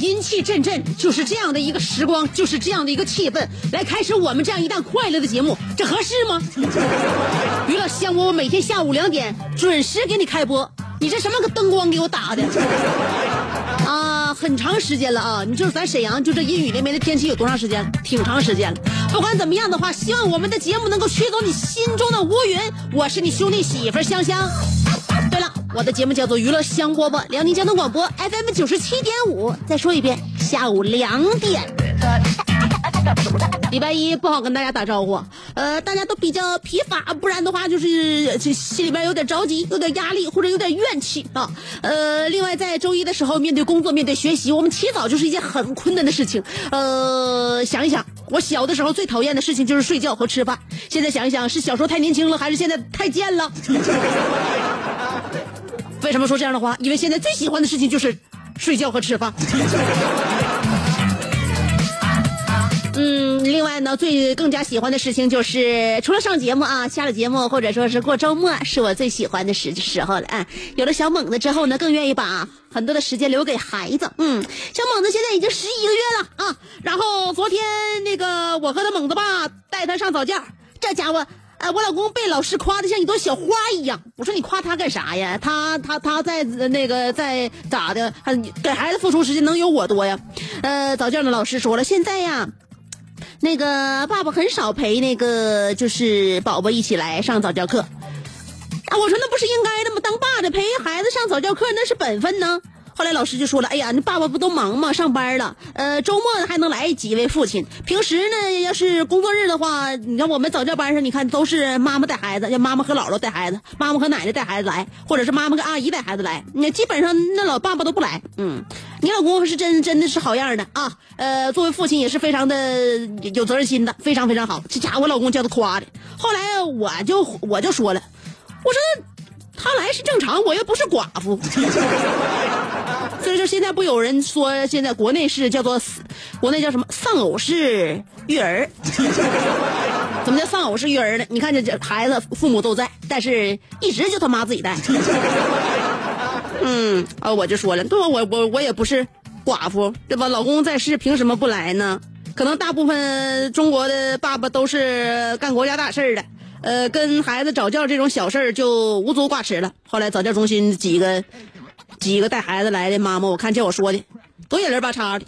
阴气阵阵，就是这样的一个时光，就是这样的一个气氛，来开始我们这样一档快乐的节目，这合适吗？娱乐香饽饽每天下午两点准时给你开播，你这什么个灯光给我打的？啊，很长时间了啊！你就是咱沈阳，就这阴雨连绵的天气有多长时间？挺长时间了。不管怎么样的话，希望我们的节目能够驱走你心中的乌云。我是你兄弟媳妇香香。我的节目叫做娱乐香饽饽，辽宁交通广播 FM 九十七点五。再说一遍，下午两点。礼拜一不好跟大家打招呼，呃，大家都比较疲乏，不然的话就是心里边有点着急，有点压力或者有点怨气啊。呃，另外在周一的时候，面对工作，面对学习，我们起早就是一件很困难的事情。呃，想一想，我小的时候最讨厌的事情就是睡觉和吃饭，现在想一想，是小时候太年轻了，还是现在太贱了？为什么说这样的话？因为现在最喜欢的事情就是睡觉和吃饭。嗯，另外呢，最更加喜欢的事情就是，除了上节目啊，下了节目或者说是过周末，是我最喜欢的时时候了啊。有了小猛子之后呢，更愿意把很多的时间留给孩子。嗯，小猛子现在已经十一个月了啊。然后昨天那个我和他猛子爸带他上早教，这家伙。哎，我老公被老师夸的像一朵小花一样。我说你夸他干啥呀？他他他在那个在咋的？给孩子付出时间能有我多呀？呃，早教的老师说了，现在呀，那个爸爸很少陪那个就是宝宝一起来上早教课。啊，我说那不是应该的吗？当爸的陪孩子上早教课那是本分呢。后来老师就说了：“哎呀，那爸爸不都忙吗？上班了，呃，周末还能来几位父亲。平时呢，要是工作日的话，你看我们早教班上，你看都是妈妈带孩子，要妈妈和姥姥带孩子，妈妈和奶奶带孩子来，或者是妈妈跟阿姨带孩子来。那基本上那老爸爸都不来。嗯，你老公是真真的是好样的啊！呃，作为父亲也是非常的有责任心的，非常非常好。这家伙我老公叫他夸的。后来我就我就说了，我说他来是正常，我又不是寡妇。”所以说现在不有人说现在国内是叫做，国内叫什么丧偶式育儿？怎么叫丧偶式育儿呢？你看这这孩子父母都在，但是一直就他妈自己带。嗯啊，我就说了，对吧？我我我也不是寡妇，对吧？老公在世，凭什么不来呢？可能大部分中国的爸爸都是干国家大事的，呃，跟孩子早教这种小事儿就无足挂齿了。后来早教中心几个。几个带孩子来的妈妈，我看见我说的，都眼泪巴叉的。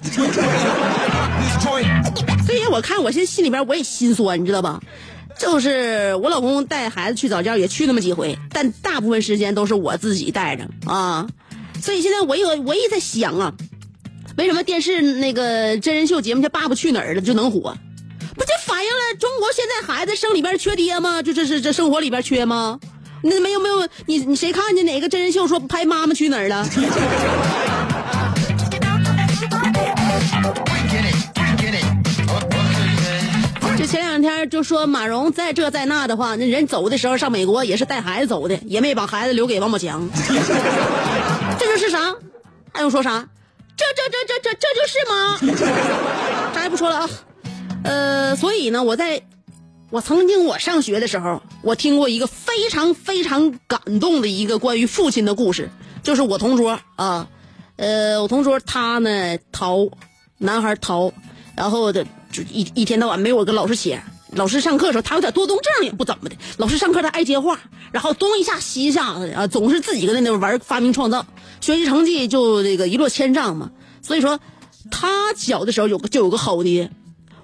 所以我看我现在心里边我也心酸，你知道吧？就是我老公带孩子去早教也去那么几回，但大部分时间都是我自己带着啊。所以现在我有我也在想啊，为什么电视那个真人秀节目叫《爸爸去哪儿了》就能火？不就反映了中国现在孩子生里边缺爹吗？就这是这生活里边缺吗？那没有没有，你你谁看见哪个真人秀说拍妈妈去哪儿了. 就前两天就说马蓉在这在那的话，那人走的时候上美国也是带孩子走的，也没把孩子留给王宝强。这就是啥？还用说啥？这这这这这这就是吗？啥也不说了啊。呃，所以呢，我在我曾经我上学的时候，我听过一个非常非常感动的一个关于父亲的故事。就是我同桌啊，呃，我同桌他呢逃，男孩逃，然后的就一一天到晚没有跟老师写。老师上课的时候，他有点多动症也不怎么的。老师上课他爱接话，然后东一下西一下的啊，总是自己跟那那玩发明创造，学习成绩就这个一落千丈嘛。所以说，他小的时候有个就有个好爹。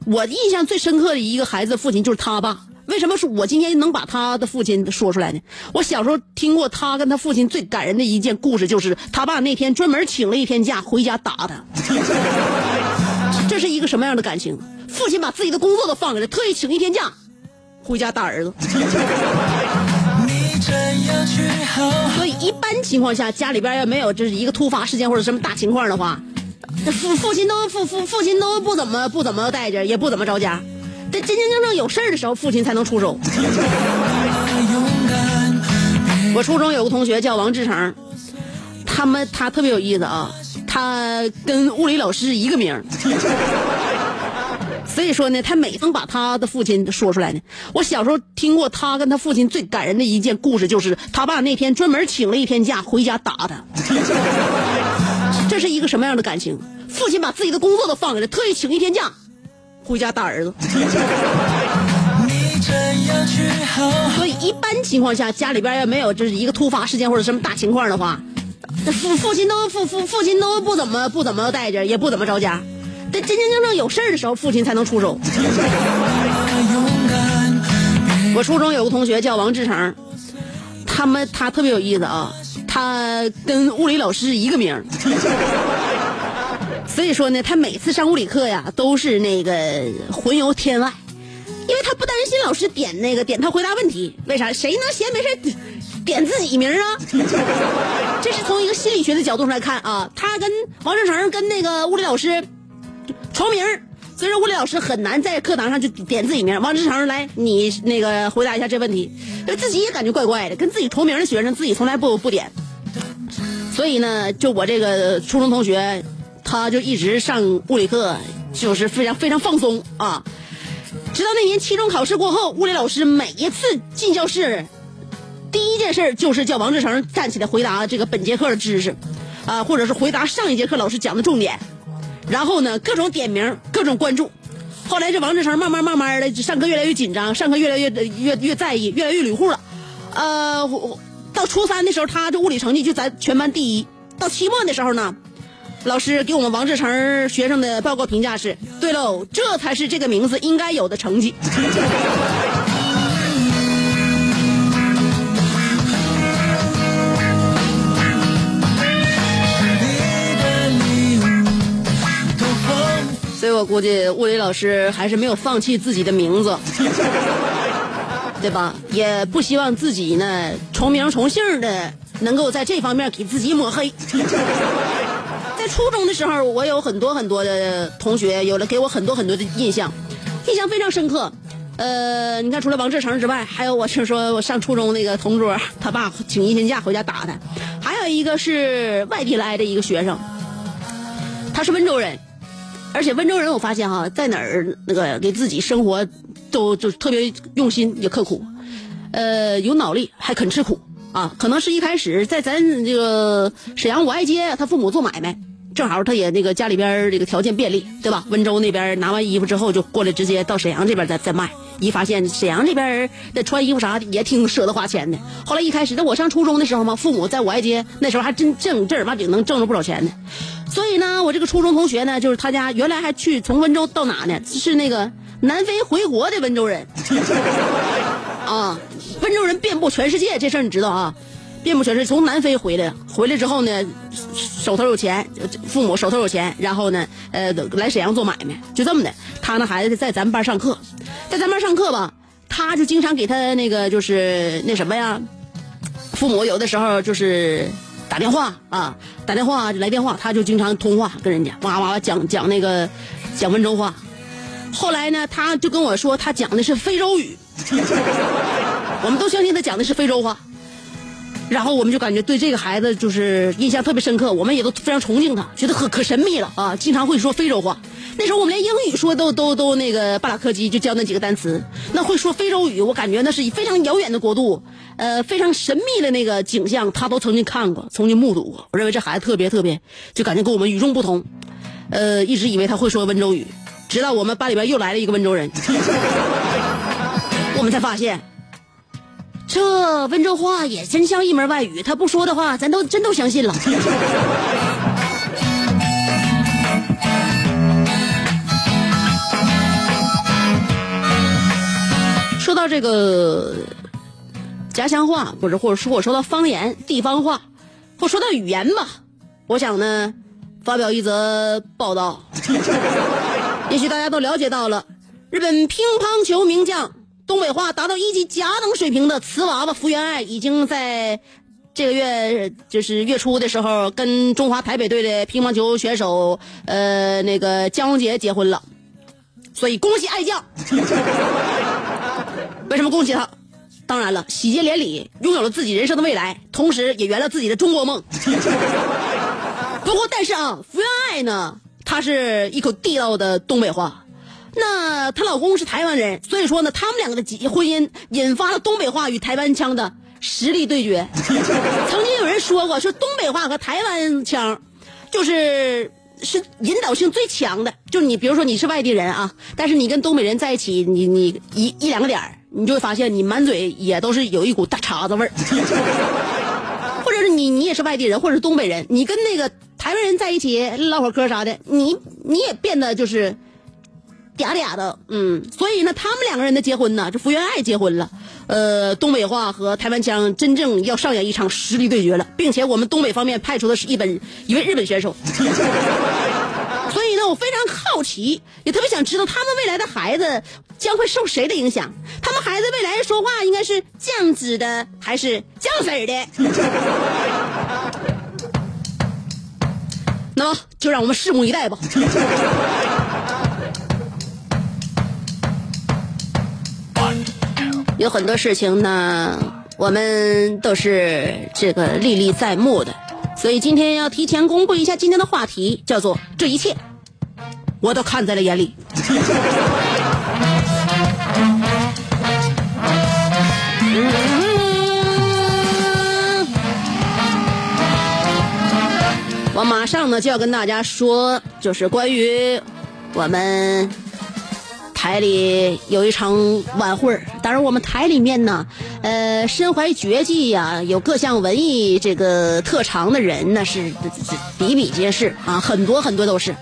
我印象最深刻的一个孩子父亲就是他爸。为什么说我今天能把他的父亲说出来呢？我小时候听过他跟他父亲最感人的一件故事，就是他爸那天专门请了一天假回家打他。这是一个什么样的感情？父亲把自己的工作都放下了，特意请一天假回家打儿子。所以一般情况下，家里边要没有这是一个突发事件或者什么大情况的话，父 父亲都父父父亲都不怎么不怎么待见，也不怎么着家。这真真正正有事儿的时候，父亲才能出手。我初中有个同学叫王志成，他们他特别有意思啊，他跟物理老师一个名。所以说呢，他每逢把他的父亲说出来呢，我小时候听过他跟他父亲最感人的一件故事，就是他爸那天专门请了一天假回家打他。这是一个什么样的感情？父亲把自己的工作都放下了，特意请一天假回家打儿子。所以一般情况下，家里边要没有就是一个突发事件或者什么大情况的话，父父亲都父父父亲都不怎么不怎么待见，也不怎么着家。但真真正正有事儿的时候，父亲才能出手。我初中有个同学叫王志成，他们他特别有意思啊，他跟物理老师一个名儿。所以说呢，他每次上物理课呀，都是那个魂游天外，因为他不担心老师点那个点他回答问题。为啥？谁能闲没事点自己名啊？这是从一个心理学的角度上来看啊，他跟王志成跟那个物理老师。重名，所以说物理老师很难在课堂上就点自己名。王志成，来，你那个回答一下这问题，自己也感觉怪怪的，跟自己同名的学生自己从来不不点。所以呢，就我这个初中同学，他就一直上物理课，就是非常非常放松啊。直到那年期中考试过后，物理老师每一次进教室，第一件事就是叫王志成站起来回答这个本节课的知识，啊，或者是回答上一节课老师讲的重点。然后呢，各种点名，各种关注。后来这王志成慢慢慢慢的上课越来越紧张，上课越来越越越在意，越来越捋户了。呃，到初三的时候，他这物理成绩就咱全班第一。到期末的时候呢，老师给我们王志成学生的报告评价是：对喽，这才是这个名字应该有的成绩。我估计物理老师还是没有放弃自己的名字，对吧？也不希望自己呢重名重姓的能够在这方面给自己抹黑。在初中的时候，我有很多很多的同学，有了给我很多很多的印象，印象非常深刻。呃，你看，除了王志成之外，还有我是说我上初中那个同桌，他爸请一天假回家打他；还有一个是外地来的一个学生，他是温州人。而且温州人，我发现哈，在哪儿那个给自己生活都就特别用心也刻苦，呃，有脑力还肯吃苦啊。可能是一开始在咱这个沈阳五爱街，他父母做买卖，正好他也那个家里边这个条件便利，对吧？温州那边拿完衣服之后，就过来直接到沈阳这边再再卖。一发现沈阳这边的穿衣服啥的也挺舍得花钱的。后来一开始，那我上初中的时候嘛，父母在五爱街那时候还真挣正儿八经能挣着不少钱呢。所以呢，我这个初中同学呢，就是他家原来还去从温州到哪呢？是那个南非回国的温州人。啊，温州人遍布全世界，这事儿你知道啊？遍布全世界，从南非回来，回来之后呢，手头有钱，父母手头有钱，然后呢，呃，来沈阳做买卖，就这么的。他那孩子在咱们班上课，在咱们班上课吧，他就经常给他那个就是那什么呀，父母有的时候就是打电话啊，打电话来电话，他就经常通话跟人家哇哇哇讲讲那个讲温州话。后来呢，他就跟我说他讲的是非洲语，我们都相信他讲的是非洲话。然后我们就感觉对这个孩子就是印象特别深刻，我们也都非常崇敬他，觉得可可神秘了啊！经常会说非洲话。那时候我们连英语说都都都那个巴拉克基就教那几个单词，那会说非洲语，我感觉那是非常遥远的国度。呃非常神秘的那个景象，他都曾经看过，曾经目睹过。我认为这孩子特别特别，就感觉跟我们与众不同。呃，一直以为他会说温州语，直到我们班里边又来了一个温州人，我们才发现，这温州话也真像一门外语。他不说的话，咱都真都相信了。说到这个家乡话，不是或者说我说到方言、地方话，或说到语言吧，我想呢，发表一则报道。也许大家都了解到了，日本乒乓球名将、东北话达到一级甲等水平的瓷娃娃福原爱，已经在这个月就是月初的时候，跟中华台北队的乒乓球选手呃那个江宏杰结婚了。所以恭喜爱将。为什么恭喜他？当然了，喜结连理，拥有了自己人生的未来，同时也圆了自己的中国梦。不过，但是啊，福原爱呢，她是一口地道的东北话。那她老公是台湾人，所以说呢，他们两个的结婚姻引发了东北话与台湾腔的实力对决。曾经有人说过，说东北话和台湾腔，就是。是引导性最强的，就是你，比如说你是外地人啊，但是你跟东北人在一起，你你一一两个点你就会发现你满嘴也都是有一股大碴子味儿，或者是你你也是外地人，或者是东北人，你跟那个台湾人在一起唠会嗑啥的，你你也变得就是嗲嗲的，嗯，所以呢，他们两个人的结婚呢，这福原爱结婚了。呃，东北话和台湾腔真正要上演一场实力对决了，并且我们东北方面派出的是一本一位日本选手，所以呢，我非常好奇，也特别想知道他们未来的孩子将会受谁的影响？他们孩子未来说话应该是酱子的还是酱色的？那就让我们拭目以待吧。有很多事情呢，我们都是这个历历在目的，所以今天要提前公布一下今天的话题，叫做“这一切我都看在了眼里”。马上呢就要跟大家说，就是关于我们。台里有一场晚会儿当然我们台里面呢，呃，身怀绝技呀，有各项文艺这个特长的人呢是比比皆是啊，很多很多都是。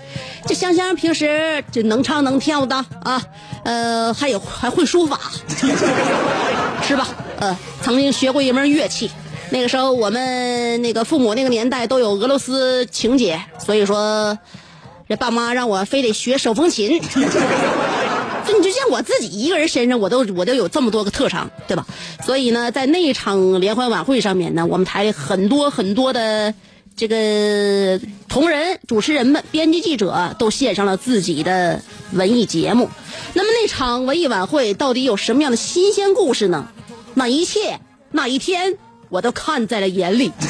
这香香平时就能唱能跳的啊，呃，还有还会书法，是吧？呃，曾经学过一门乐器，那个时候我们那个父母那个年代都有俄罗斯情节，所以说这爸妈让我非得学手风琴。就你就像我自己一个人身上，我都我都有这么多个特长，对吧？所以呢，在那一场联欢晚会上面呢，我们台里很多很多的这个同仁、主持人们、编辑记者都献上了自己的文艺节目。那么那场文艺晚会到底有什么样的新鲜故事呢？那一切那一天，我都看在了眼里。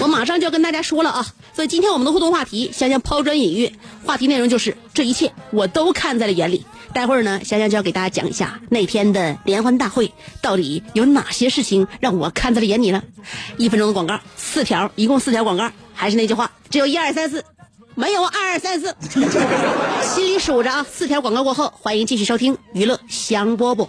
我马上就要跟大家说了啊，所以今天我们的互动话题，香香抛砖引玉，话题内容就是这一切我都看在了眼里。待会儿呢，香香就要给大家讲一下那天的联欢大会到底有哪些事情让我看在了眼里了。一分钟的广告，四条，一共四条广告。还是那句话，只有一二三四，没有二二三四，心里数着啊。四条广告过后，欢迎继续收听娱乐香饽饽。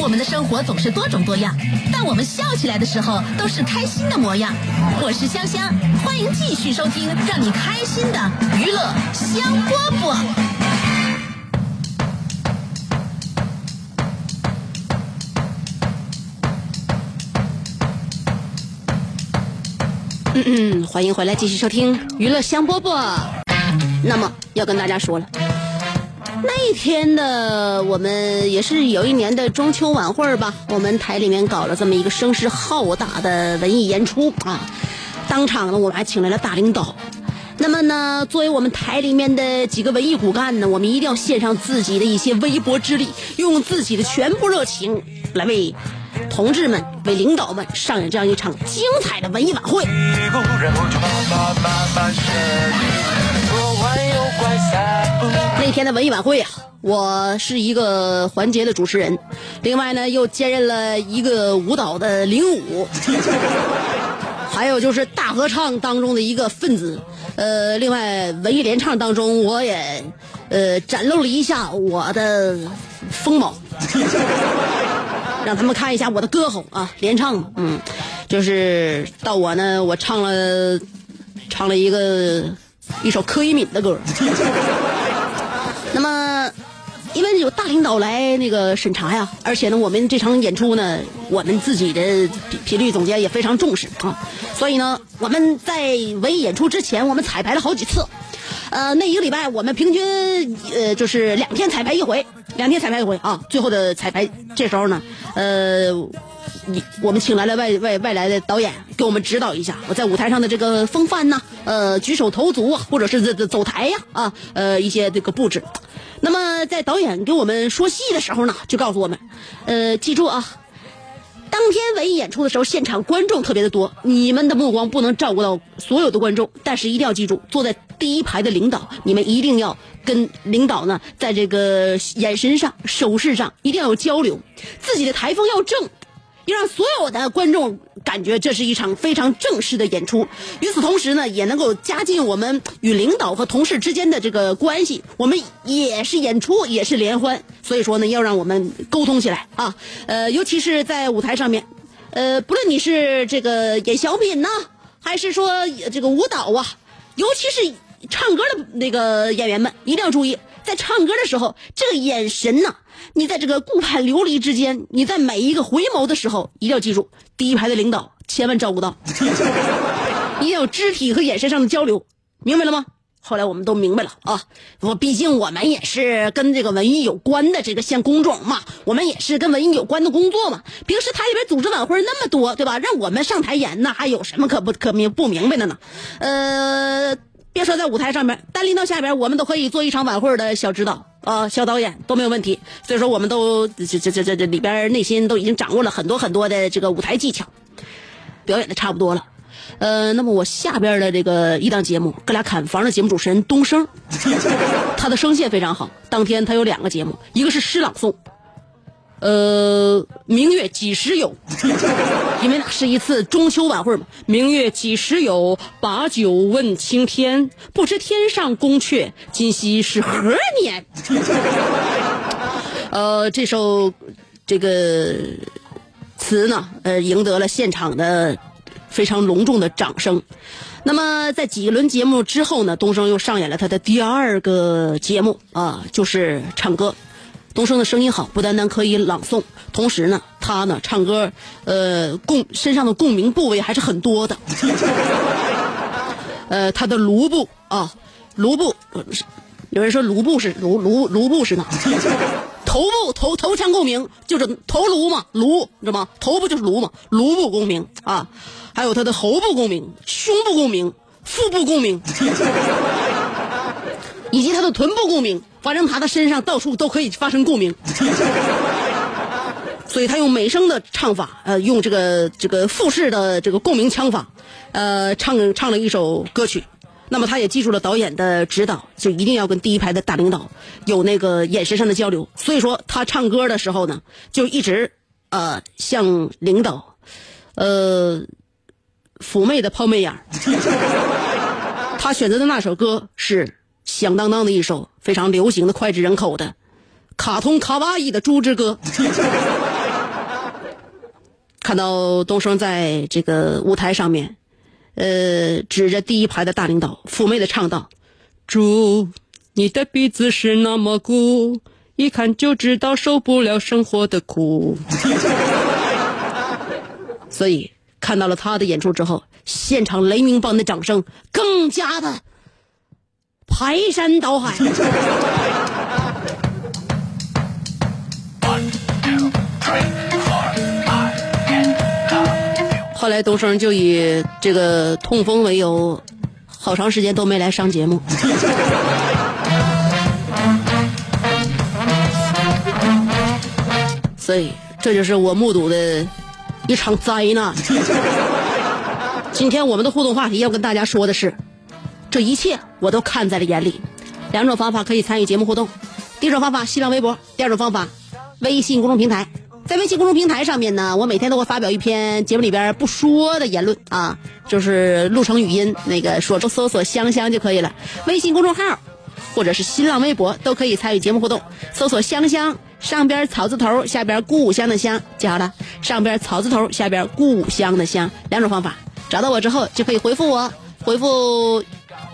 我们的生活总是多种多样，但我们笑起来的时候都是开心的模样。我是香香，欢迎继续收听让你开心的娱乐香饽饽。嗯嗯，欢迎回来继续收听娱乐香饽饽。那么要跟大家说了。那一天呢，我们也是有一年的中秋晚会吧，我们台里面搞了这么一个声势浩大的文艺演出啊。当场呢，我们还请来了大领导。那么呢，作为我们台里面的几个文艺骨干呢，我们一定要献上自己的一些微薄之力，用自己的全部热情来为同志们、为领导们上演这样一场精彩的文艺晚会。那天的文艺晚会啊，我是一个环节的主持人，另外呢又兼任了一个舞蹈的领舞，还有就是大合唱当中的一个分子。呃，另外文艺联唱当中，我也呃展露了一下我的风貌，让他们看一下我的歌喉啊，联唱，嗯，就是到我呢，我唱了唱了一个一首柯以敏的歌。那么，因为有大领导来那个审查呀，而且呢，我们这场演出呢，我们自己的频频率总监也非常重视啊，所以呢，我们在文艺演出之前，我们彩排了好几次。呃，那一个礼拜我们平均呃就是两天彩排一回，两天彩排一回啊。最后的彩排这时候呢，呃，你我们请来了外外外来的导演给我们指导一下，我在舞台上的这个风范呐，呃，举手投足啊，或者是这这走台呀啊，呃，一些这个布置。那么在导演给我们说戏的时候呢，就告诉我们，呃，记住啊。当天文艺演出的时候，现场观众特别的多，你们的目光不能照顾到所有的观众，但是一定要记住，坐在第一排的领导，你们一定要跟领导呢，在这个眼神上、手势上一定要有交流，自己的台风要正，要让所有的观众感觉这是一场非常正式的演出。与此同时呢，也能够加进我们与领导和同事之间的这个关系。我们也是演出，也是联欢，所以说呢，要让我们沟通起来啊。呃，尤其是在舞台上面，呃，不论你是这个演小品呢，还是说这个舞蹈啊，尤其是唱歌的那个演员们，一定要注意，在唱歌的时候，这个眼神呐、你在这个顾盼流离之间，你在每一个回眸的时候，一定要记住，第一排的领导千万照顾到，一定要有肢体和眼神上的交流，明白了吗？后来我们都明白了啊，我毕竟我们也是跟这个文艺有关的这个像工种嘛，我们也是跟文艺有关的工作嘛。平时台里边组织晚会那么多，对吧？让我们上台演，那还有什么可不可明不明白的呢？呃，别说在舞台上面，单拎到下边，我们都可以做一场晚会的小指导啊、小导演都没有问题。所以说，我们都这这这这这里边内心都已经掌握了很多很多的这个舞台技巧，表演的差不多了。呃，那么我下边的这个一档节目，哥俩砍房的节目主持人东升，他的声线非常好。当天他有两个节目，一个是诗朗诵，呃，明月几时有？因为那是一次中秋晚会嘛。明月几时有？把酒问青天，不知天上宫阙，今夕是何年？呃，这首这个词呢，呃，赢得了现场的非常隆重的掌声。那么在几轮节目之后呢，东升又上演了他的第二个节目啊，就是唱歌。东升的声音好，不单单可以朗诵，同时呢，他呢唱歌，呃，共身上的共鸣部位还是很多的。呃，他的颅部啊，颅部，有人说颅部是颅颅颅部是哪？头部头头腔共鸣就是头颅嘛，颅你知道吗？头部就是颅嘛，颅部共鸣啊，还有他的喉部共鸣、胸部共鸣、腹部共鸣，以及他的臀部共鸣，反正他的身上到处都可以发生共鸣。所以他用美声的唱法，呃，用这个这个复式的这个共鸣腔法，呃，唱唱了一首歌曲。那么他也记住了导演的指导，就一定要跟第一排的大领导有那个眼神上的交流。所以说他唱歌的时候呢，就一直呃向领导，呃妩媚的抛媚眼儿 他选择的那首歌是响当当的一首非常流行的脍炙人口的卡通卡哇伊的《猪之歌》。看到东升在这个舞台上面，呃，指着第一排的大领导，妩媚的唱道：“猪，你的鼻子是那么鼓，一看就知道受不了生活的苦。”所以看到了他的演出之后，现场雷鸣般的掌声更加的排山倒海，后来东升就以这个痛风为由，好长时间都没来上节目。所以这就是我目睹的一场灾难。今天我们的互动话题要跟大家说的是。这一切我都看在了眼里。两种方法可以参与节目互动，第一种方法新浪微博，第二种方法微信公众平台。在微信公众平台上面呢，我每天都会发表一篇节目里边不说的言论啊，就是录成语音，那个说搜索“香香”就可以了。微信公众号或者是新浪微博都可以参与节目互动，搜索“香香”，上边草字头，下边故乡的乡，记好了，上边草字头，下边故乡的乡，两种方法。找到我之后就可以回复我，回复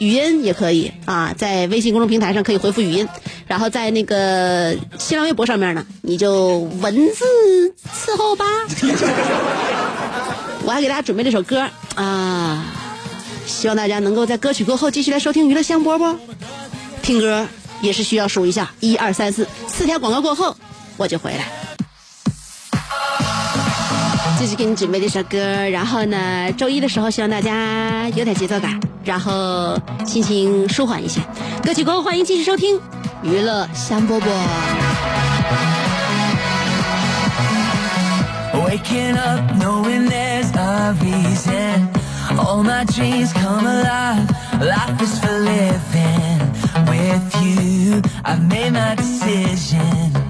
语音也可以啊，在微信公众平台上可以回复语音，然后在那个新浪微博上面呢，你就文字伺候吧。我还给大家准备了一首歌啊，希望大家能够在歌曲过后继续来收听娱乐香饽饽。听歌也是需要数一下，一二三四，四条广告过后我就回来。这是给你准备的一首歌，然后呢，周一的时候希望大家有点节奏感，然后心情舒缓一些。歌曲过后，欢迎继续收听娱乐香饽饽。Waking up knowing there's a reason. All my dreams come alive. Life is for living. With you, I've made my decision.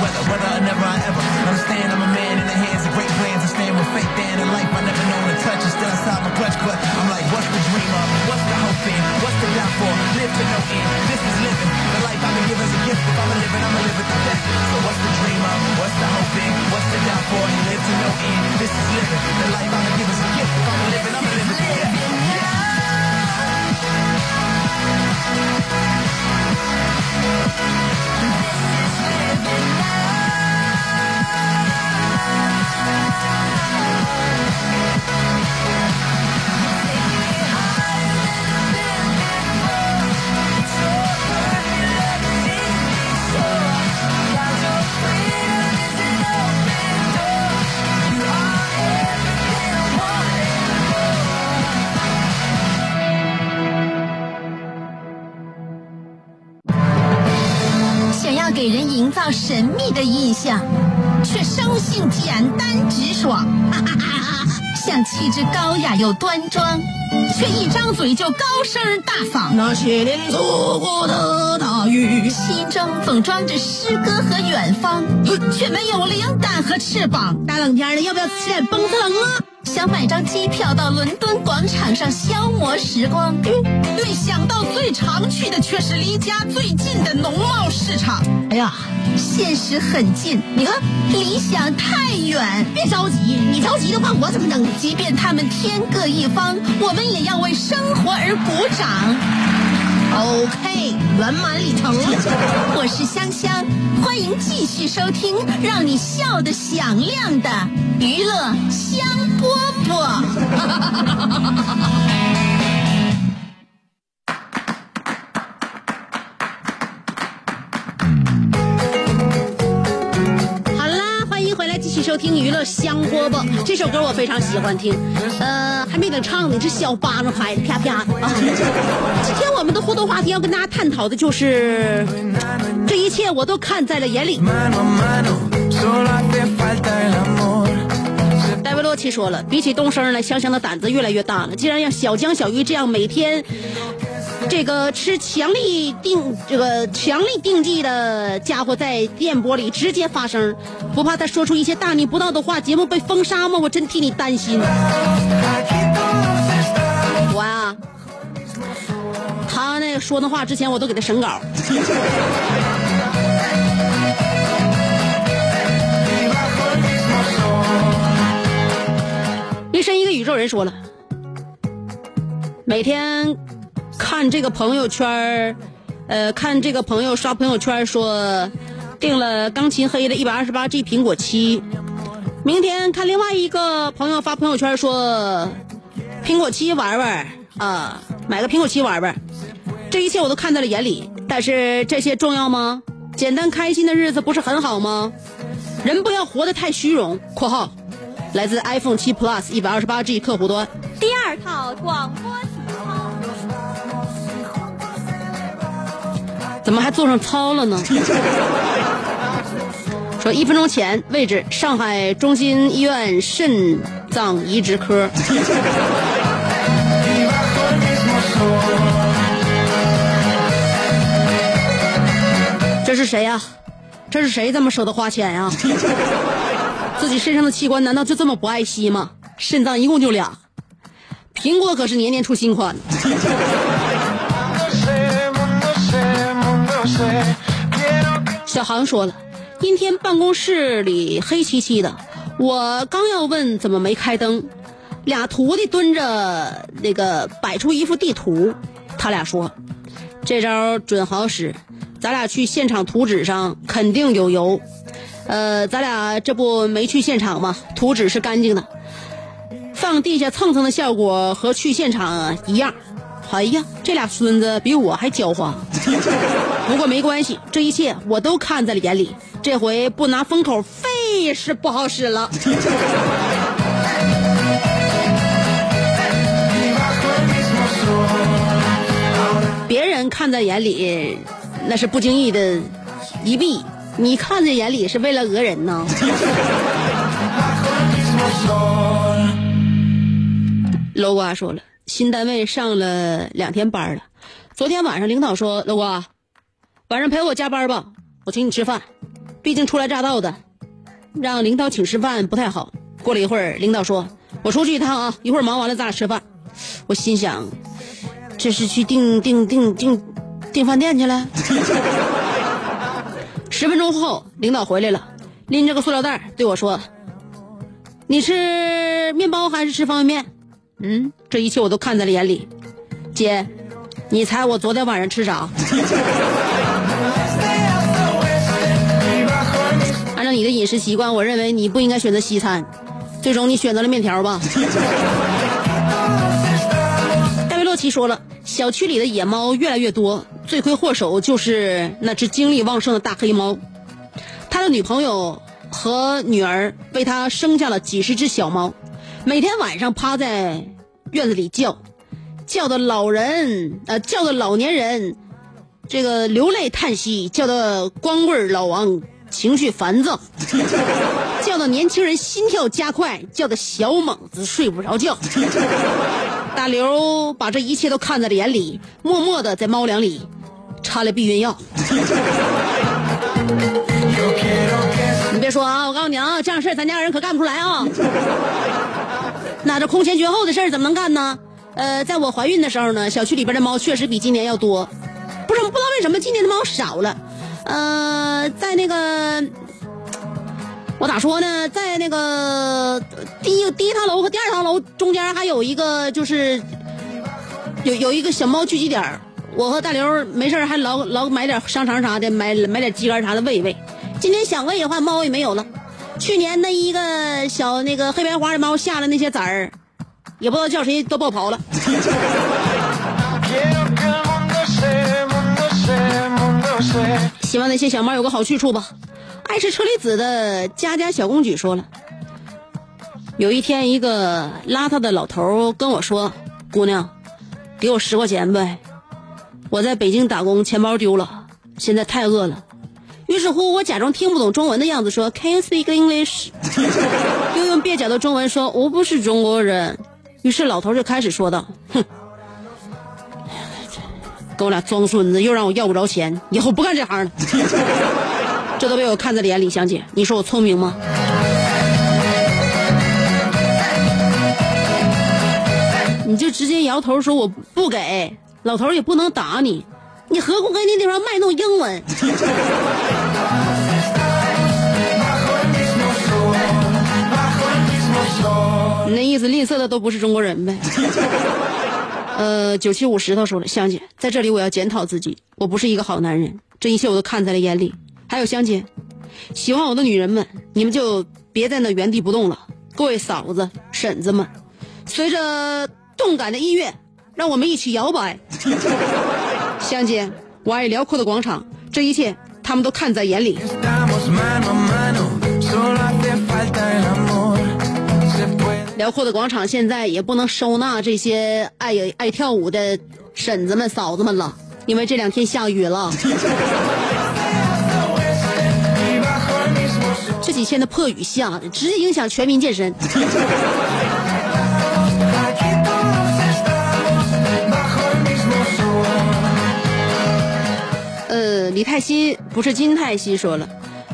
Weather, whether or never I ever understand. I'm a man in the hands of great plans. I stand with faith there in life. I never known to touch it, still inside my clutch, but I'm like, what's the dream of? What's the hope in? What's the die for? Live to no end. This is living. The life I've been given as a gift. If I'm a living, I'm a live it to death. So what's the dream of? What's the hope in? What's the die for? Live to no end. This is living. The life I've been given gift. A 气质高雅又端庄，却一张嘴就高声大嗓。那些年错过的他雨，心中总装着诗歌和远方，却没有灵感和翅膀。大冷天的，要不要起来蹦子冷啊？想买张机票到伦敦广场上消磨时光，没想到最常去的却是离家最近的农贸市场。哎呀，现实很近，你看理想太远。别着急，你着急的话，我怎么整？即便他们天各一方，我们也要为生活而鼓掌。OK，圆满礼成。我是香香，欢迎继续收听让你笑得响亮的娱乐香饽饽。收听娱乐香饽饽。这首歌我非常喜欢听，呃，还没等唱呢，这小巴掌拍的啪啪啊！今天我们的互动话题要跟大家探讨的就是，这一切我都看在了眼里。戴维洛奇说了，比起动声呢，香香的胆子越来越大了。既然让小江、小鱼这样每天这个吃强力定这个强力定剂的家伙在电波里直接发声，不怕他说出一些大逆不道的话，节目被封杀吗？我真替你担心。我呀、他那个说那话之前，我都给他审稿。一生一个宇宙人说了，每天看这个朋友圈儿呃，看这个朋友刷朋友圈说订了钢琴黑的一百二十八 G 苹果七，明天看另外一个朋友发朋友圈说苹果七玩玩啊，买个苹果七玩玩，这一切我都看在了眼里，但是这些重要吗？简单开心的日子不是很好吗？人不要活得太虚荣。（括号来自 iPhone 7 Plus 一百二十八 G 客户端。第二套广播体操，怎么还做上操了呢？说一分钟前位置上海中心医院肾脏移植科。这是谁呀、这是谁这么舍得花钱呀、自己身上的器官难道就这么不爱惜吗？肾脏一共就俩，苹果可是年年出新款。小航说了，阴天办公室里黑漆漆的，我刚要问怎么没开灯，俩徒弟蹲着那个摆出一幅地图，他俩说，这招准好使，咱俩去现场图纸上肯定有油。呃，咱俩这不没去现场吗？图纸是干净的，放地下蹭蹭的效果和去现场一样。哎呀，这俩孙子比我还狡猾。不过没关系，这一切我都看在了眼里。这回不拿封口费是不好使了。别人看在眼里，那是不经意的一闭；你看在眼里是为了讹人呢。楼瓜说了，新单位上了两天班了。昨天晚上领导说，老郭，晚上陪我加班吧，我请你吃饭。毕竟初来乍到的，让领导请吃饭不太好。过了一会儿，领导说，我出去一趟啊，一会儿忙完了咱俩吃饭。我心想，这是去订订订订订饭店去了。十分钟后，领导回来了，拎着个塑料袋对我说：“你吃面包还是吃方便面？”嗯，这一切我都看在了眼里。姐，你猜我昨天晚上吃啥？按照你的饮食习惯，我认为你不应该选择西餐，最终你选择了面条吧。戴维洛奇说了，小区里的野猫越来越多，罪魁祸首就是那只精力旺盛的大黑猫。他的女朋友和女儿为他生下了几十只小猫，每天晚上趴在院子里叫，叫的老人呃叫的老年人这个流泪叹息，叫的光棍老王情绪烦躁，叫的年轻人心跳加快，叫的小猛子睡不着觉。大刘把这一切都看在了眼里，默默的在猫粮里掺了避孕药。说啊，我告诉你啊，这样事儿咱家人可干不出来啊。那这空前绝后的事儿怎么能干呢？呃，在我怀孕的时候呢，小区里边的猫确实比今年要多，不是不知道为什么今年的猫少了。呃，在那个我咋说呢，在那个第一第一趟楼和第二趟楼中间还有一个就是有有一个小猫聚集点我和大刘没事儿还老老买点香肠啥的，买买点鸡肝啥的喂一喂。今天想喂的话，猫也没有了。去年那一个小那个黑白花的猫下的那些崽儿，也不知道叫谁都爆跑了。希望那些小猫有个好去处吧。爱吃车厘子的佳佳小公举说了，有一天一个邋遢的老头跟我说：“姑娘，给我十块钱呗，我在北京打工，钱包丢了，现在太饿了。”于是乎，我假装听不懂中文的样子说：“Can you speak English？” 又用蹩脚的中文说：“我不是中国人。”于是老头就开始说道：“哼，跟我俩装孙子，又让我要不着钱，以后不干这行了。”这都被我看在眼里，香姐，你说我聪明吗？你就直接摇头说我不给，老头也不能打你，你何苦跟那地方卖弄英文？你 那意思吝啬的都不是中国人呗？呃，九七五石头说了，香姐，在这里我要检讨自己，我不是一个好男人，这一切我都看在了眼里。还有香姐，喜欢我的女人们，你们就别在那原地不动了。各位嫂子、婶子们，随着动感的音乐，让我们一起摇摆。香姐，我爱辽阔的广场，这一切他们都看在眼里。辽阔的广场现在也不能收纳这些爱爱跳舞的婶子们、嫂子们了，因为这两天下雨了。这几天的破雨下的，直接影响全民健身。李泰熙不是金泰熙说了，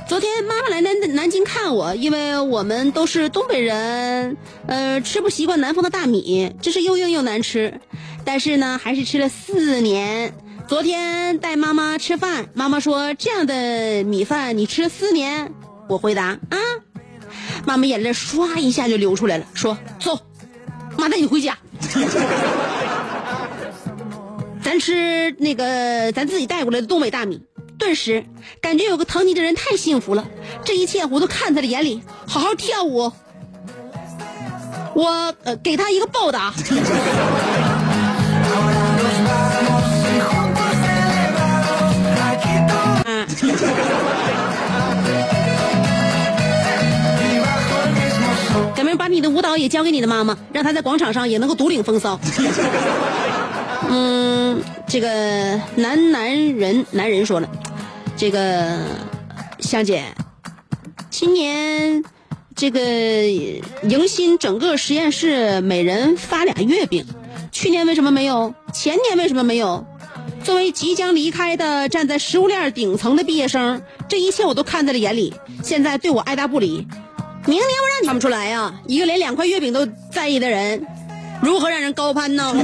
昨天妈妈来南南京看我，因为我们都是东北人，呃，吃不习惯南方的大米，这是又硬又难吃，但是呢，还是吃了四年。昨天带妈妈吃饭，妈妈说这样的米饭你吃了四年。我回答啊，妈妈眼泪唰一下就流出来了，说走，妈带你回家，咱吃那个咱自己带过来的东北大米。顿时感觉有个疼你的人太幸福了，这一切我都看在了眼里。好好跳舞，我给他一个报答。改明把你的舞蹈也交给你的妈妈，让她在广场上也能够独领风骚。嗯，这个男男人男人说了，这个香姐，今年这个迎新整个实验室每人发俩月饼，去年为什么没有？前年为什么没有？作为即将离开的站在食物链顶层的毕业生，这一切我都看在了眼里。现在对我爱答不理，明年我让你看不出来呀！一个连两块月饼都在意的人，如何让人高攀呢？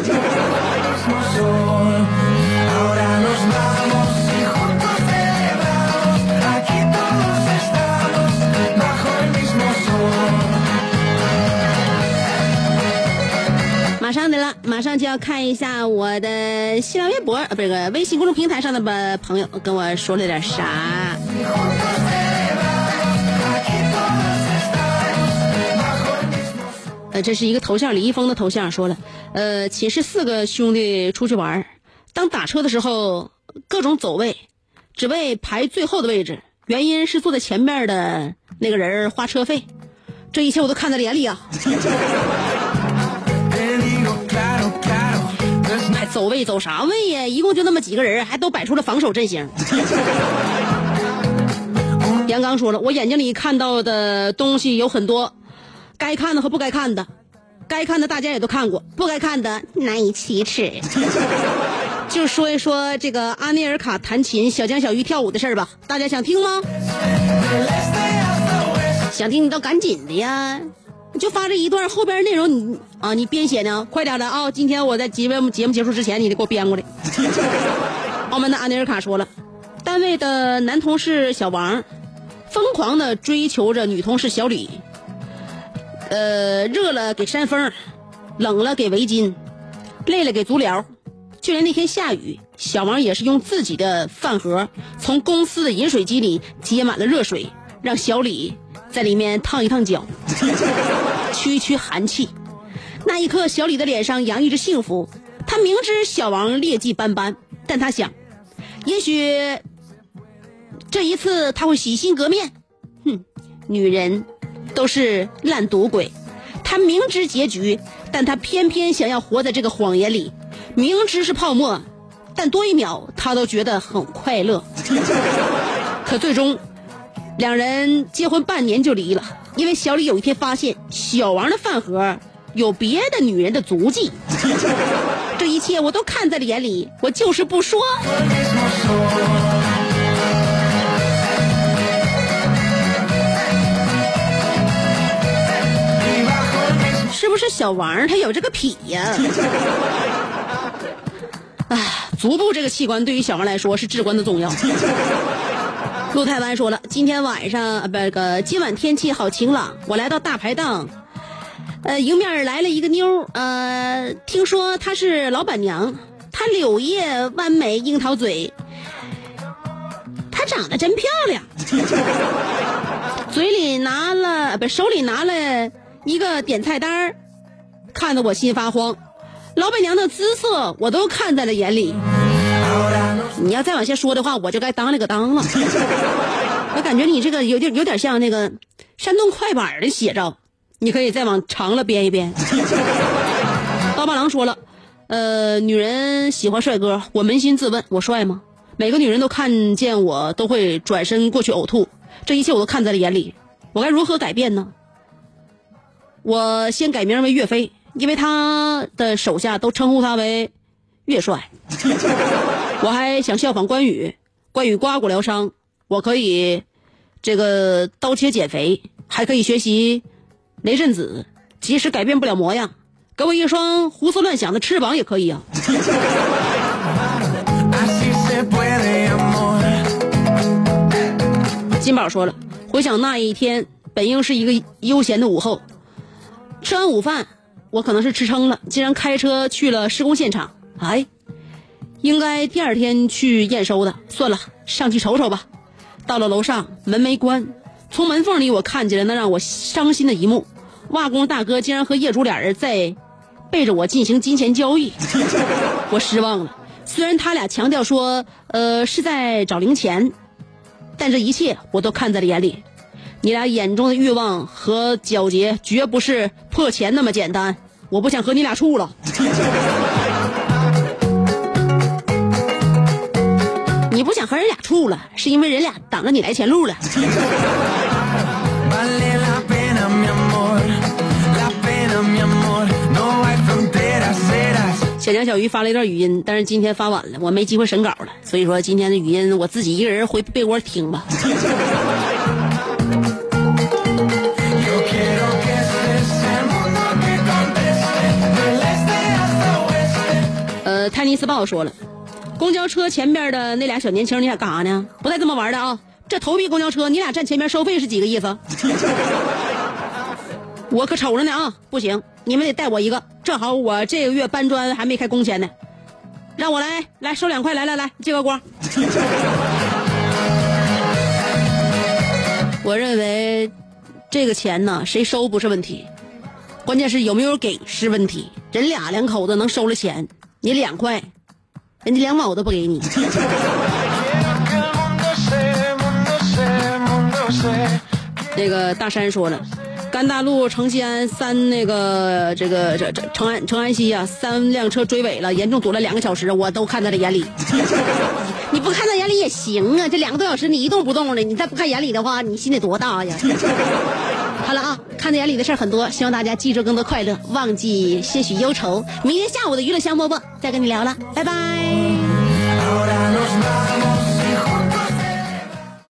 马上的了，马上就要看一下我的新浪微博，呃，不是个微信公众平台上的吧朋友跟我说了点啥。呃，这是一个头像，李易峰的头像说了，呃，寝室四个兄弟出去玩儿当打车的时候各种走位，只为排最后的位置，原因是坐在前面的那个人花车费，这一切我都看在眼里啊。走位走啥位呀？一共就那么几个人，还都摆出了防守阵型。杨刚说了，我眼睛里看到的东西有很多，该看的和不该看的，该看的大家也都看过，不该看的难以启齿。就说一说这个阿内尔卡弹琴、小江小鱼跳舞的事儿吧，大家想听吗？想听你倒赶紧的呀！你就发这一段，后边内容你啊，你编写呢，快点的啊！今天我在节目节目结束之前，你得给我编过来。澳门的阿内尔卡说了，单位的男同事小王，疯狂的追求着女同事小李，呃，热了给扇风，冷了给围巾，累了给足疗，就连那天下雨，小王也是用自己的饭盒从公司的饮水机里接满了热水，让小李在里面烫一烫脚，驱一驱寒气。那一刻，小李的脸上洋溢着幸福。他明知小王劣迹斑斑，但他想，也许这一次他会洗心革面。哼，女人都是烂赌鬼。他明知结局，但他偏偏想要活在这个谎言里。明知是泡沫，但多一秒他都觉得很快乐。可最终，两人结婚半年就离了，因为小李有一天发现小王的饭盒有别的女人的足迹。这一切我都看在了眼里，我就是不说。小王他有这个脾呀？哎，足部这个器官对于小王来说是至关的重要。陆太湾说了，今天晚上呃不个今晚天气好晴朗，我来到大排档，呃迎面来了一个妞，呃听说她是老板娘，她柳叶弯眉樱桃嘴，她长得真漂亮，嘴里拿了不手里拿了一个点菜单儿看得我心发慌。老板娘的姿色我都看在了眼里。你要再往下说的话，我就该当那个当了。我感觉你这个有点有点像那个山东快板的写照，你可以再往长了编一编。刀疤狼说了，呃，女人喜欢帅哥，我扪心自问，我帅吗？每个女人都看见我都会转身过去呕吐，这一切我都看在了眼里，我该如何改变呢？我先改名为岳飞，因为他的手下都称呼他为岳帅。我还想效仿关羽，关羽刮骨疗伤，我可以这个刀切减肥，还可以学习雷震子，即使改变不了模样，给我一双胡思乱想的翅膀也可以啊。金宝说了，回想那一天，本应是一个悠闲的午后，吃完午饭，我可能是吃撑了，竟然开车去了施工现场。哎，应该第二天去验收的，算了，上去瞅瞅吧。到了楼上，门没关，从门缝里我看见了那让我伤心的一幕：瓦工大哥竟然和业主俩人在背着我进行金钱交易，我失望了。虽然他俩强调说，呃，是在找零钱，但这一切我都看在了眼里。你俩眼中的欲望和皎洁，绝不是破钱那么简单。我不想和你俩处了。你不想和人俩处了，是因为人俩挡着你来钱路了。小江小鱼发了一段语音，但是今天发晚了，我没机会审稿了，所以说今天的语音我自己一个人回被窝听吧。呃，泰尼斯报说了。公交车前边的那俩小年轻，你俩干啥呢？不带这么玩的啊！这投币公交车，你俩站前面收费是几个意思？我可瞅着呢啊！不行，你们得带我一个。正好我这个月搬砖还没开工钱呢，让我来来收两块，来来来，借个光。我认为这个钱呢，谁收不是问题，关键是有没有给是问题。人俩两口子能收了钱，你两块。人家两毛都不给你。那个大山说了，甘大路城西安三那个这个这这成安成安西啊，三辆车追尾了，严重堵了两个小时，我都看在了眼里。你不看在眼里也行啊，这两个多小时你一动不动的，你再不看眼里的话，你心得多大呀？好了啊，看在眼里的事儿很多，希望大家记住更多快乐，忘记些许忧愁。明天下午的娱乐香饽饽再跟你聊了，拜拜。